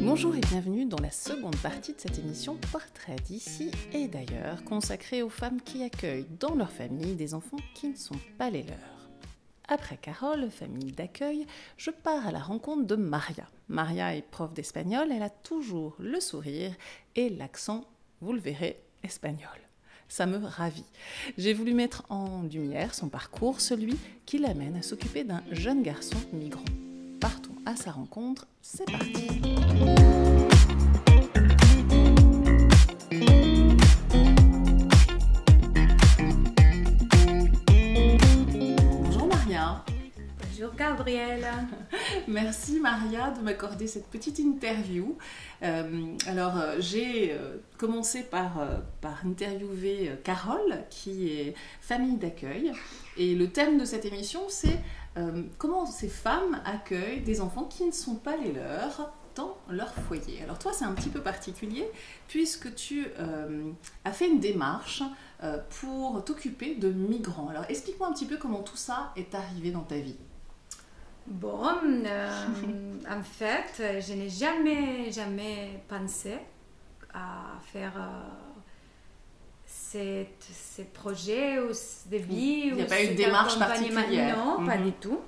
Bonjour et bienvenue dans la seconde partie de cette émission Portrait d'ici et d'ailleurs consacrée aux femmes qui accueillent dans leur famille des enfants qui ne sont pas les leurs. Après Carole, famille d'accueil, je pars à la rencontre de Maria. Maria est prof d'espagnol, elle a toujours le sourire et l'accent, vous le verrez, espagnol. Ça me ravit. J'ai voulu mettre en lumière son parcours, celui qui l'amène à s'occuper d'un jeune garçon migrant. Partons à sa rencontre, c'est parti. Bonjour Maria. Bonjour Gabrielle. Merci Maria de m'accorder cette petite interview. Euh, alors euh, j'ai euh, commencé par, interviewer Carole qui est famille d'accueil et le thème de cette émission c'est comment ces femmes accueillent des enfants qui ne sont pas les leurs dans leur foyer. Alors toi c'est un petit peu particulier puisque tu as fait une démarche pour t'occuper de migrants. Alors explique-moi un petit peu comment tout ça est arrivé dans ta vie. Bon, euh, en fait, je n'ai jamais, jamais pensé à faire euh, ces projets ou de vie. Il n'y a pas eu de cet démarche particulière. Non, pas Mhm. du tout.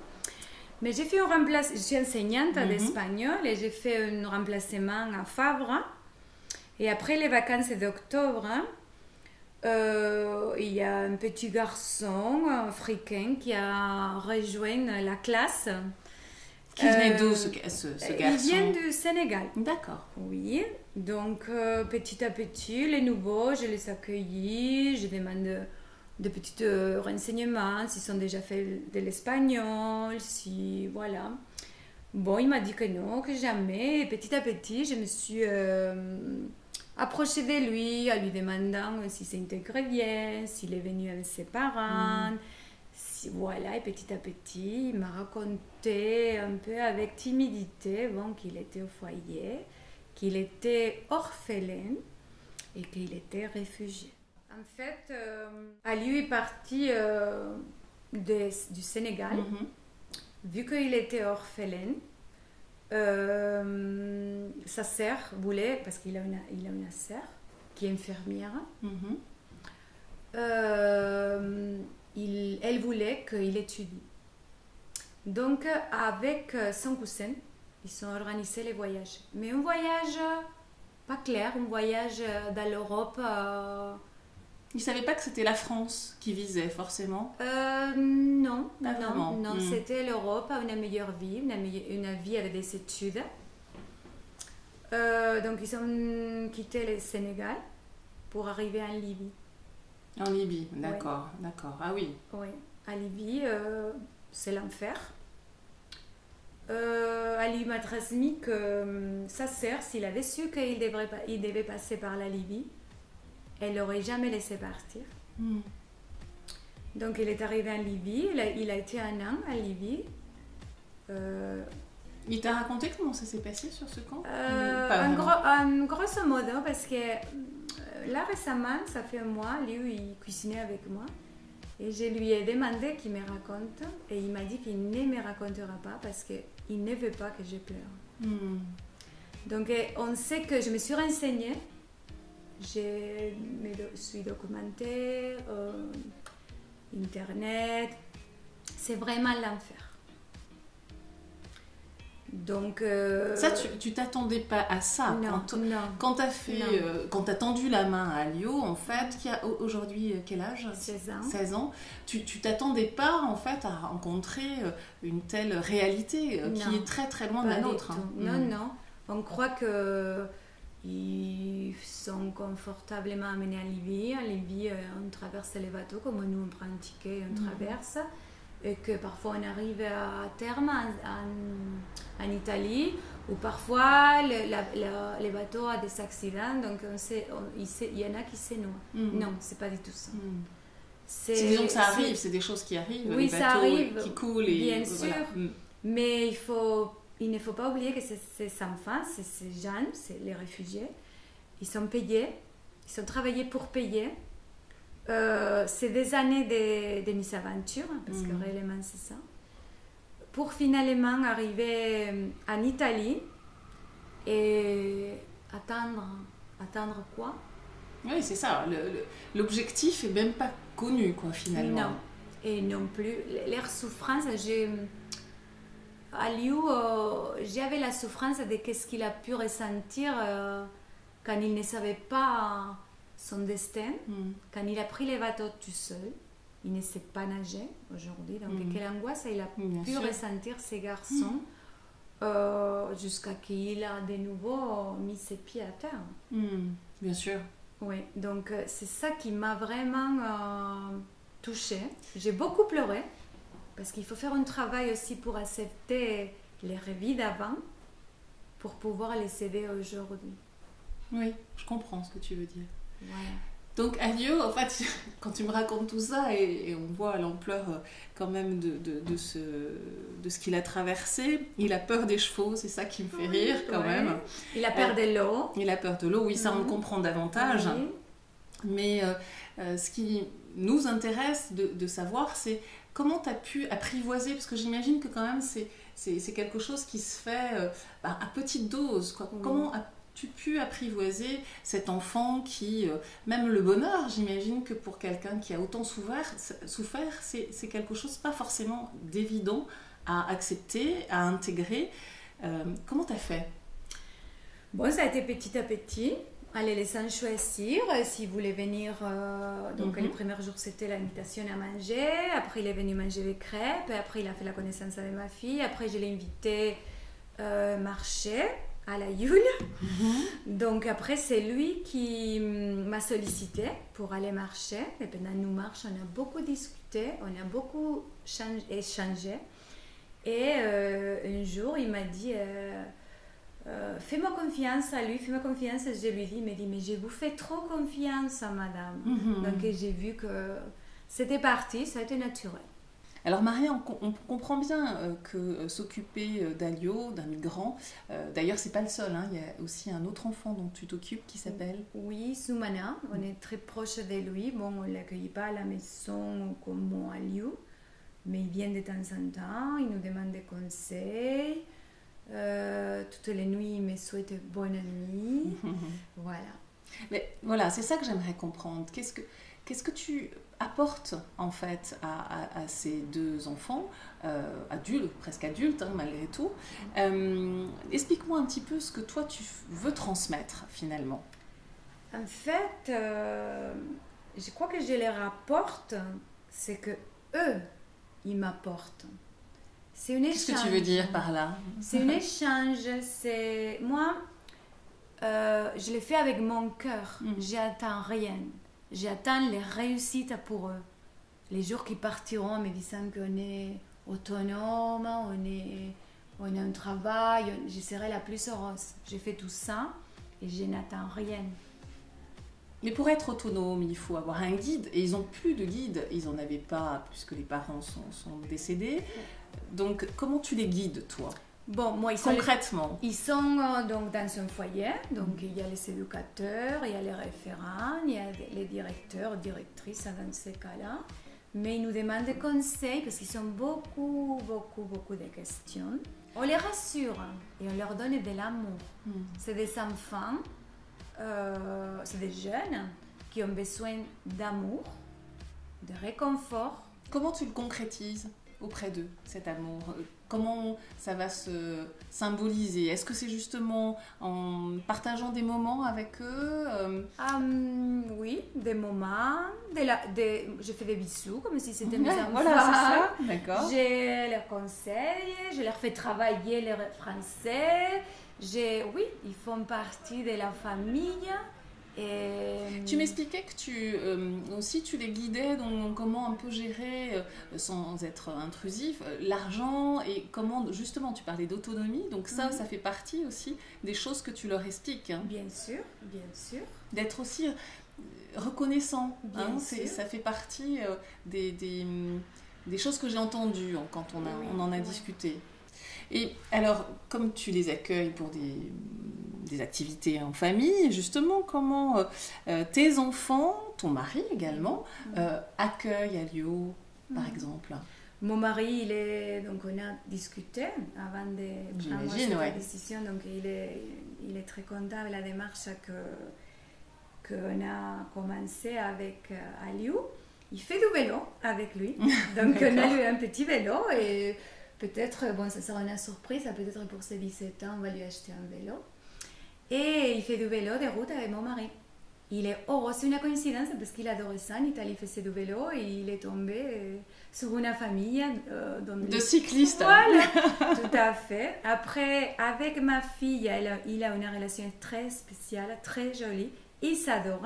Mais j'ai fait un remplacement, je suis enseignante Mhm. d'espagnol et j'ai fait un remplacement à Favre. Et après les vacances d'octobre, euh, il y a un petit garçon africain qui a rejoint la classe. Qui venait Euh, d'où ce, ce, ce Il garçon vient du Sénégal. D'accord. Oui, donc euh, petit à petit, les nouveaux, je les accueillis, je demande de petits euh, renseignements, s'ils ont déjà fait de l'espagnol, si voilà. Bon, il m'a dit que non, que jamais. Et petit à petit, je me suis euh, approchée de lui en lui demandant s'il s'intégrait bien, s'il est venu avec ses parents. Si, voilà, et petit à petit, il m'a raconté un peu avec timidité bon, qu'il était au foyer, qu'il était orphelin et qu'il était réfugié. En fait, euh, Ali est parti euh, du Sénégal, Mhm. vu qu'il était orphelin. Euh, sa sœur voulait, parce qu'il a une, il a une sœur qui est infirmière, Mhm. euh, il- elle voulait qu'il étudie. Donc, avec son cousin, ils ont organisé les voyages. Mais un voyage pas clair, un voyage dans l'Europe. euh, Il ne savait pas que c'était la France qui visait forcément. euh, non, Pas non, Hmm. c'était l'Europe, une meilleure vie, une, vie avec des études. Euh, donc, ils ont quitté le Sénégal pour arriver en Libye. En Libye, d'accord, d'accord. Ah oui. Oui, à Libye, euh, c'est l'enfer. Ali m'a transmis que sa sœur, s'il avait su qu'il il devait passer par la Libye, elle l'aurait jamais laissé partir. Hmm. Donc il est arrivé en Libye, il a, il a été un an en Libye. Euh, Il t'a raconté comment ça s'est passé sur ce camp? Euh, en, gros, en grosso modo, parce que euh, là récemment, ça fait un mois, lui, il cuisinait avec moi. Et je lui ai demandé qu'il me raconte. Et il m'a dit qu'il ne me racontera pas parce qu'il ne veut pas que je pleure. Hmm. Donc on sait que je me suis renseignée. Je me suis documentée. euh, Internet. C'est vraiment l'enfer. Donc... euh, Ça, tu, t'attendais pas à ça. Non, Quand, non. quand t'as fait, euh, quand t'as tendu la main à Lio, en fait, qui a au- aujourd'hui euh, quel âge? 16 ans. 16 ans. Tu, t'attendais pas en fait à rencontrer une telle réalité qui est très très loin de la nôtre. hein. Non, Hmm. non. On croit que ils sont confortablement amenés en Libye. En Libye, euh, on traverse les bateaux comme nous, on prend un ticket, on Mhm. traverse. Et que parfois on arrive à terme en, en- en Italie, ou parfois le- la- la- les bateaux ont des accidents, donc on sait, on- il, sait- il y en a qui se noient. Mhm. Non, c'est pas du tout ça. Hmm. C'est disons que ça arrive, c'est des choses qui arrivent, Oui, les ça arrive, qui coulent et bien voilà. sûr. Hmm. Mais il, faut, il ne faut pas oublier que ces, ces enfants, ces, ces jeunes, c'est les réfugiés, ils sont payés, ils ont travaillé pour payer. Euh, c'est des années de, de misaventure, parce que Mhm. réellement c'est ça. pour finalement arriver en Italie et attendre, attendre quoi? Oui, c'est ça. L'objectif est même pas connu, quoi, finalement. Non, et non plus. L'air souffrance, j'ai. À Liu, euh, j'avais la souffrance de ce qu'il a pu ressentir euh, quand il ne savait pas son destin, mm. quand il a pris les bateaux tout seul. Il ne sait pas nager aujourd'hui. Donc, mm. quelle angoisse il a pu ressentir ces garçons mm. euh, jusqu'à qu'il a de nouveau mis ses pieds à terre. Bien sûr. Oui, donc c'est ça qui m'a vraiment touchée. J'ai beaucoup pleuré parce qu'il faut faire un travail aussi pour accepter les rêves d'avant pour pouvoir les aider aujourd'hui. Oui, je comprends ce que tu veux dire. Donc Agnew, en fait, quand tu me racontes tout ça et, on voit l'ampleur euh, quand même de, de, ce, de ce qu'il a traversé, il a peur des chevaux, c'est ça qui me fait rire quand même. Il a peur euh, de l'eau. Il a peur de l'eau, oui, ça on le mhm. comprend davantage. Mais euh, ce qui nous intéresse de, de savoir, c'est comment tu as pu apprivoiser, parce que j'imagine que quand même c'est, quelque chose qui se fait euh, bah, à petite dose. Quoi. Comment as-tu pu apprivoiser cet enfant qui, euh, même le bonheur, j'imagine que pour quelqu'un qui a autant souffert, souffert c'est, c'est quelque chose pas forcément d'évident à accepter, à intégrer. Euh, comment tu as fait? Bon, ça a été petit à petit. Allez, laissant choisir euh, s'il voulait venir. Euh, donc, les mhm. premiers jours, c'était l'invitation à manger. Après, il est venu manger des crêpes. Et après, il a fait la connaissance avec ma fille. Après, je l'ai invité euh, marcher à la Yule. Mhm. Donc, après, c'est lui qui mm, m'a sollicité pour aller marcher. Et pendant nous marche, on a beaucoup discuté, on a beaucoup échangé. Et un jour, il m'a dit. Euh, fais-moi confiance à lui, fais-moi confiance. Je lui dis, mais dit, mais je vous fais trop confiance, madame. Mhm. Donc j'ai vu que c'était parti, ça a été naturel. Alors Maria, on, comprend bien euh, que euh, s'occuper d'Alio, d'un migrant, d'ailleurs c'est pas le seul, hein, il y a aussi un autre enfant dont tu t'occupes qui s'appelle Oui, Soumana, on est très proche de lui. Bon, on ne l'accueille pas à la maison comme mon Alio, mais il vient de temps en temps, il nous demande des conseils. Euh, toutes les nuits, me souhaite bonne nuit. voilà. Mais voilà, c'est ça que j'aimerais comprendre. Qu'est-ce que, qu'est-ce que tu apportes en fait à, à, ces deux enfants, euh, adultes, presque adultes hein, malgré tout? Euh, Explique-moi un petit peu ce que toi tu veux transmettre finalement. En fait, je crois que je les rapporte, c'est que eux, ils m'apportent. C'est une échange. Qu'est-ce que tu veux dire par là? C'est un échange. C'est moi, euh, je l'ai fait avec mon cœur. Mm. J'attends rien. J'attends les réussites pour eux. Les jours qui partiront me disant qu'on est autonome, on est, on a un travail, je serai la plus heureuse. J'ai fait tout ça et je n'attends rien. Mais pour être autonome, il faut avoir un guide. Et ils n'ont plus de guide. Ils n'en avaient pas puisque les parents sont, sont décédés. Donc, comment tu les guides, toi Bon, moi, ils sont concrètement. ils sont euh, donc dans un foyer, donc il y a les éducateurs, il y a les référents, il y a les directeurs, directrices dans ces cas-là. Mais ils nous demandent des conseils parce qu'ils ont beaucoup, beaucoup, beaucoup de questions. On les rassure et on leur donne de l'amour. Hmm. C'est des enfants, euh, c'est des jeunes qui ont besoin d'amour, de réconfort. Comment tu le concrétises auprès d'eux, cet amour euh, Comment ça va se symboliser? Est-ce que c'est justement en partageant des moments avec eux euh? Oui, des moments. Des, je fais des bisous comme si c'était mes enfants. Voilà, ça. D'accord. Je leur conseille, je leur fais travailler le français. Oui, ils font partie de la famille. Tu m'expliquais que tu euh, aussi tu les guidais dans comment un peu gérer euh, sans être intrusif euh, l'argent et comment justement tu parlais d'autonomie donc ça mhm. ça fait partie aussi des choses que tu leur expliques. Hein. Bien sûr, bien sûr. D'être aussi reconnaissant, hein, ça fait partie des, des, des, choses que j'ai entendues quand on, a, on en a discuté. Et alors, comme tu les accueilles pour des, des activités en famille, justement, comment euh, euh, tes enfants, ton mari également, mm. euh, accueillent Alio, par mm. exemple? Mon mari, il est, donc on a discuté avant de prendre cette décision, donc il est, il est très content avec la démarche que qu'on a commencé avec Aliou. Il fait du vélo avec lui, donc on a eu un petit vélo et peut-être, bon, ça sera une surprise, peut-être pour ses 17 ans, on va lui acheter un vélo. Et il fait du vélo de route avec mon mari. Il est heureux, c'est une coïncidence parce qu'il adorait ça. En Italie, il faisait du vélo et il est tombé euh, sur une famille euh, de cyclistes. Voilà, tout à fait. Après, avec ma fille, il a une relation très spéciale, très jolie. Il s'adore.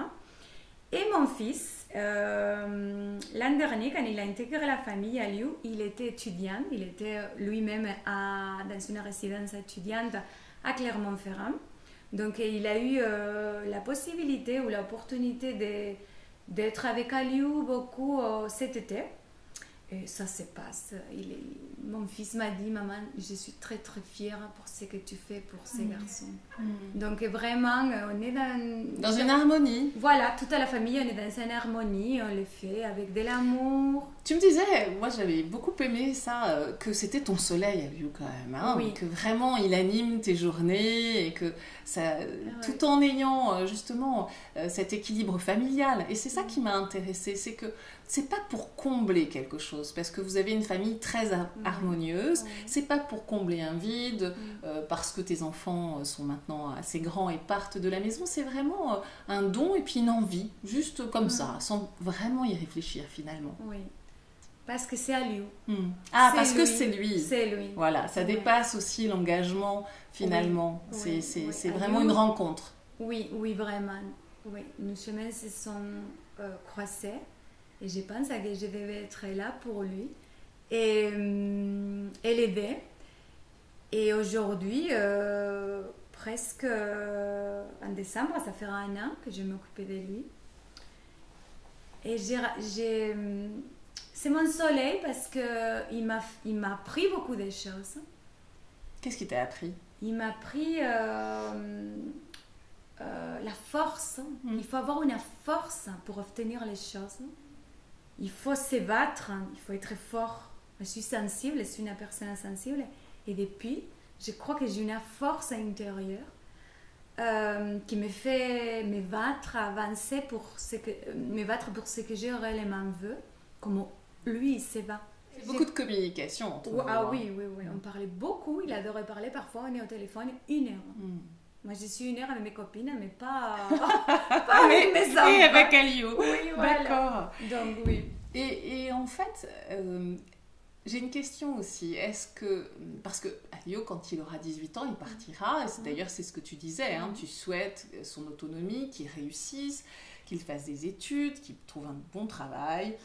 Et mon fils, euh, l'an dernier, quand il a intégré la famille à Lyon, il était étudiant. Il était lui-même dans une résidence étudiante à Clermont-Ferrand. Donc il a eu euh, la possibilité ou l'opportunité d'être avec Aliou beaucoup euh, cet été. Et ça se passe. Il est, mon fils m'a dit, maman, je suis très très fière pour ce que tu fais pour ces mm. garçons. Mm. Donc vraiment, on est dans... Dans une harmonie. Voilà, toute la famille, on est dans une harmonie, on le fait avec de l'amour. Tu me disais, moi j'avais beaucoup aimé ça, euh, que c'était ton soleil à lui quand même. Hein, oui. Que vraiment il anime tes journées et que ça, ah tout en ayant euh, justement euh, cet équilibre familial. Et c'est ça qui m'a intéressée, c'est que c'est pas pour combler quelque chose, parce que vous avez une famille très harmonieuse, c'est pas pour combler un vide, euh, parce que tes enfants sont maintenant assez grands et partent de la maison, c'est vraiment un don et puis une envie, juste comme ça, sans vraiment y réfléchir finalement. Oui. Parce que c'est à lui. Hmm. Ah, parce que c'est lui. C'est lui. Voilà, ça dépasse aussi l'engagement finalement. c'est vraiment une rencontre. Oui, oui, vraiment. Oui, nos chemins se sont euh, croisés et je pense que je devais être là pour lui et, euh, l'aider. Et aujourd'hui, euh, presque en décembre, ça fera un an que je m'occupais de lui. Et j'ai c'est mon soleil parce qu'il m'a, il m'a appris beaucoup de choses. Qu'est-ce qu'il t'a appris? Il m'a appris euh, euh, la force. Mm. Il faut avoir une force pour obtenir les choses. Il faut se battre, il faut être fort. Je suis sensible, je suis une personne sensible. Et depuis, je crois que j'ai une force intérieure euh, qui me fait me battre, avancer pour ce que, me battre pour ce que j'ai réellement veux, comme lui, il sait pas. Beaucoup de communication entre Ah hein. oui, oui, oui. On parlait beaucoup. Il adorait parler. Parfois, on est au téléphone une heure. Hmm. Moi, je suis une heure avec mes copines, mais pas, pas avec mes enfants. Et avec Alio. Oui, voilà. D'accord. Donc, oui. Et, et en fait, euh, j'ai une question aussi. Est-ce que. Parce que Alio, quand il aura 18 ans, il partira. Et d'ailleurs, c'est ce que tu disais. Hein, tu souhaites son autonomie, qu'il réussisse, qu'il fasse des études, qu'il trouve un bon travail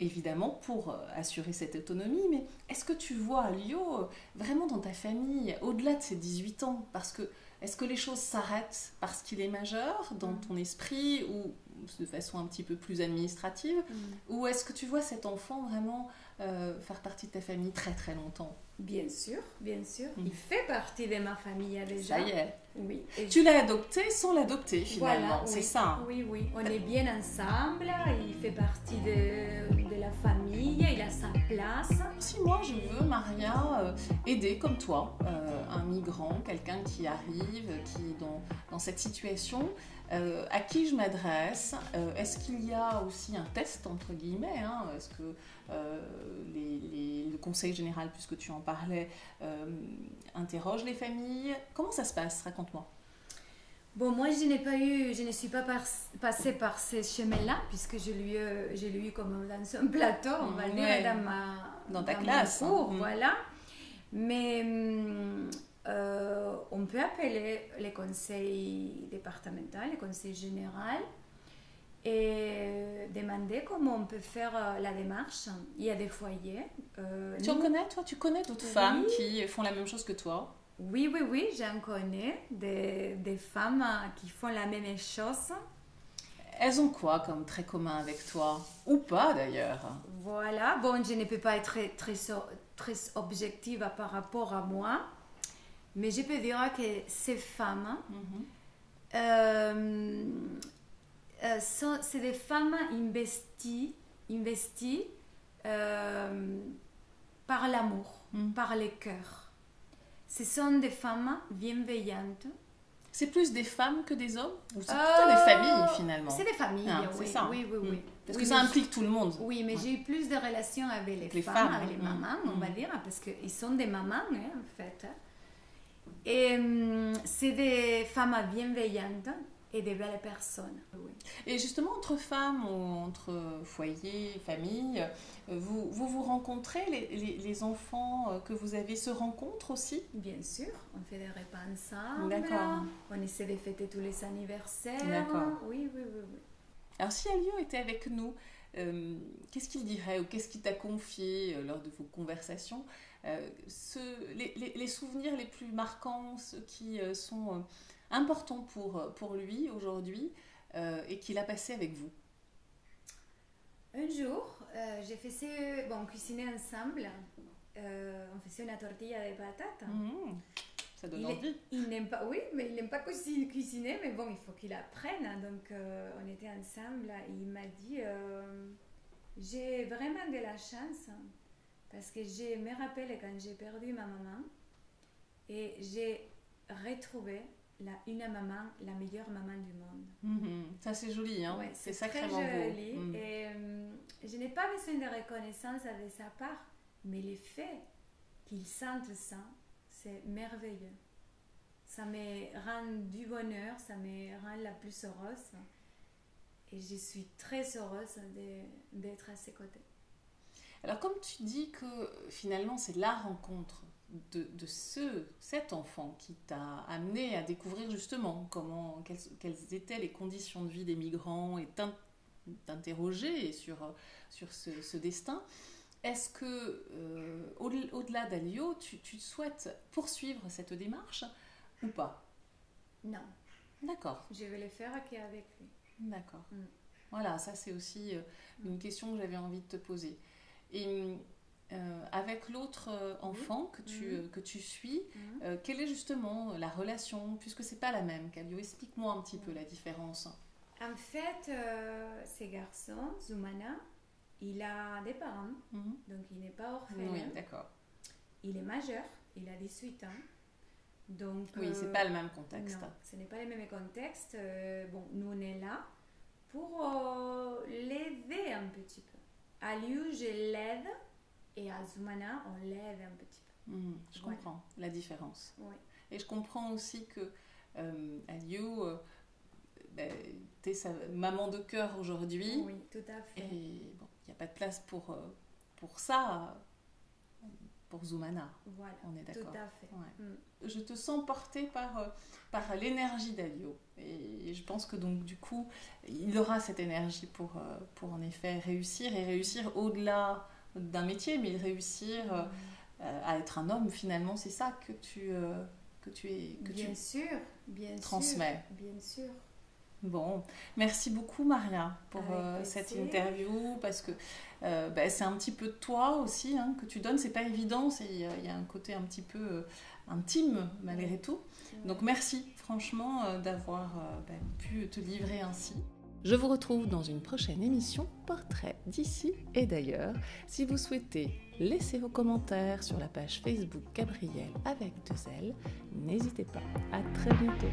évidemment pour euh, assurer cette autonomie, mais est-ce que tu vois Lio euh, vraiment dans ta famille, au-delà de ses 18 ans? Parce que est-ce que les choses s'arrêtent parce qu'il est majeur dans mm. ton esprit ou de façon un petit peu plus administrative mm. Ou est-ce que tu vois cet enfant vraiment euh, faire partie de ta famille très très longtemps? Bien sûr, bien sûr. Mm. Il fait partie de ma famille déjà. Ça y est. Oui. tu l'as adopté sans l'adopter finalement, c'est ça. Hein? Oui, oui. On est bien ensemble. Il fait partie de, de, la famille. Il a sa place. Si moi je veux, Maria, euh, aider comme toi, euh, un migrant, quelqu'un qui arrive, qui est dans, dans cette situation, euh, à qui je m'adresse Est-ce qu'il y a aussi un test entre guillemets hein? Est-ce que les, le Conseil général, puisque tu en parlais, interroge les familles? Comment ça se passe? Raconte-moi. Bon, moi, je n'ai pas eu, je ne suis pas passée par ce chemin-là, puisque je l'ai eu, je eu comme dans un plateau, on va dire, dans ma dans ta classe, cours, hein. voilà. Mais euh, on peut appeler les conseils départementaux, les conseils généraux, et demander comment on peut faire euh, la démarche. Il y a des foyers. Euh, tu en connais, toi Tu connais d'autres femmes qui font la même chose que toi? Oui, oui, oui, j'en connais des, des, femmes qui font la même chose. Elles ont quoi comme très commun avec toi? Ou pas d'ailleurs Voilà, bon, je ne peux pas être très, très, très objective par rapport à moi, mais je peux dire que ces femmes, mhm. euh, euh, c'est des femmes investies, investies euh, par l'amour, Mm. par le cœur. Ce sont des femmes bienveillantes. C'est plus des femmes que des hommes Ou c'est Euh, plutôt des familles finalement C'est des familles, Ah, oui, ça. oui, oui, oui. Mm. Parce Oui, que ça implique tout le monde. Oui, mais Ouais. j'ai eu plus de relations avec les, femmes, femmes, avec les mm, mamans, on va dire, parce qu'ils sont des mamans, hein, en fait. Et c'est des femmes bienveillantes et des belles personnes. Oui. Et justement, entre femmes ou entre foyers, familles, euh, vous vous, vous rencontrez, les, les- les enfants euh, que vous avez se rencontrent aussi? Bien sûr, on fait des repas ensemble. D'accord. On essaie de fêter tous les anniversaires. D'accord. Oui, oui, oui. oui. Alors si Alio était avec nous, euh, qu'est-ce qu'il dirait ou qu'est-ce qu'il t'a confié euh, lors de vos conversations Euh, ce- les, souvenirs les plus marquants, ceux qui sont importants pour, euh, pour lui aujourd'hui euh, et qu'il a passé avec vous Un jour, euh, j'ai fait ce... Bon, on cuisinait ensemble. Euh, on faisait une tortilla de patates. Mmh, Ça donne Il, envie. il n'aime pas, oui, mais il n'aime pas cuisiner, mais bon, il faut qu'il apprenne. Donc, euh, on était ensemble et il m'a dit J'ai vraiment de la chance parce que je me rappelle quand j'ai perdu ma maman et j'ai retrouvé la, une maman, la meilleure maman du monde. Mhm, Ça c'est joli, hein Ouais, c'est très sacrément beau. joli. Mhm. Et euh, je n'ai pas besoin de reconnaissance de sa part, mais le fait qu'il sente ça, c'est merveilleux. Ça me rend du bonheur, ça me rend la plus heureuse. Et je suis très heureuse d'être à ses côtés. Alors comme tu dis que finalement c'est la rencontre de, de ce, cet enfant qui t'a amené à découvrir justement comment, quelles, quelles étaient les conditions de vie des migrants et t'in- t'interroger sur, sur ce, ce destin, est-ce que euh, au- au-delà d'Alio, tu, tu souhaites poursuivre cette démarche ou pas? Non, D'accord. je vais le faire qu'avec lui. D'accord. Mm. Voilà, ça c'est aussi euh, une question que j'avais envie de te poser. Et euh, avec l'autre euh, enfant que tu, Mhm. euh, que tu suis, Mhm. euh, quelle est justement la relation, puisque c'est pas la même, Calio Explique-moi un petit peu la différence. En fait, euh, ce garçon, Zoumana, il a des parents, Mhm. donc il n'est pas orphelin. Oui, d'accord. Il est majeur, il a 18 ans. Donc, Oui, c'est pas le même contexte. Non, ce n'est pas le même contexte. Bon, nous, on est là pour l'aider un petit peu. À lui, je l'aide et à Zoumana, on l'aide un petit peu. Mhm, Je comprends la différence. Oui. Et je comprends aussi que euh, euh, ben, t'es sa maman de cœur aujourd'hui. Oui, tout à fait. Et bon, il n'y a pas de place pour, euh, pour ça, pour Zoumana. Voilà, On est tout d'accord. à fait. Ouais. Mm. Je te sens portée par, euh, par l'énergie d'Alio. Et je pense que donc du coup, il aura cette énergie pour, euh, pour en effet réussir et réussir au-delà d'un métier, mais réussir euh, à être un homme finalement. C'est ça que tu, euh, que tu, es, que bien tu sûr, bien transmets. sûr. Bien sûr. Bon, merci beaucoup Maria pour euh, cette interview parce que euh, bah, c'est un petit peu de toi aussi hein, que tu donnes. C'est pas évident, il y, a- il y a un côté un petit peu intime malgré tout. Donc merci franchement d'avoir bah, pu te livrer ainsi. Je vous retrouve dans une prochaine émission Portrait d'ici et d'ailleurs. Si vous souhaitez laisser vos commentaires sur la page Facebook Gabriel avec deux L, n'hésitez pas. À très bientôt.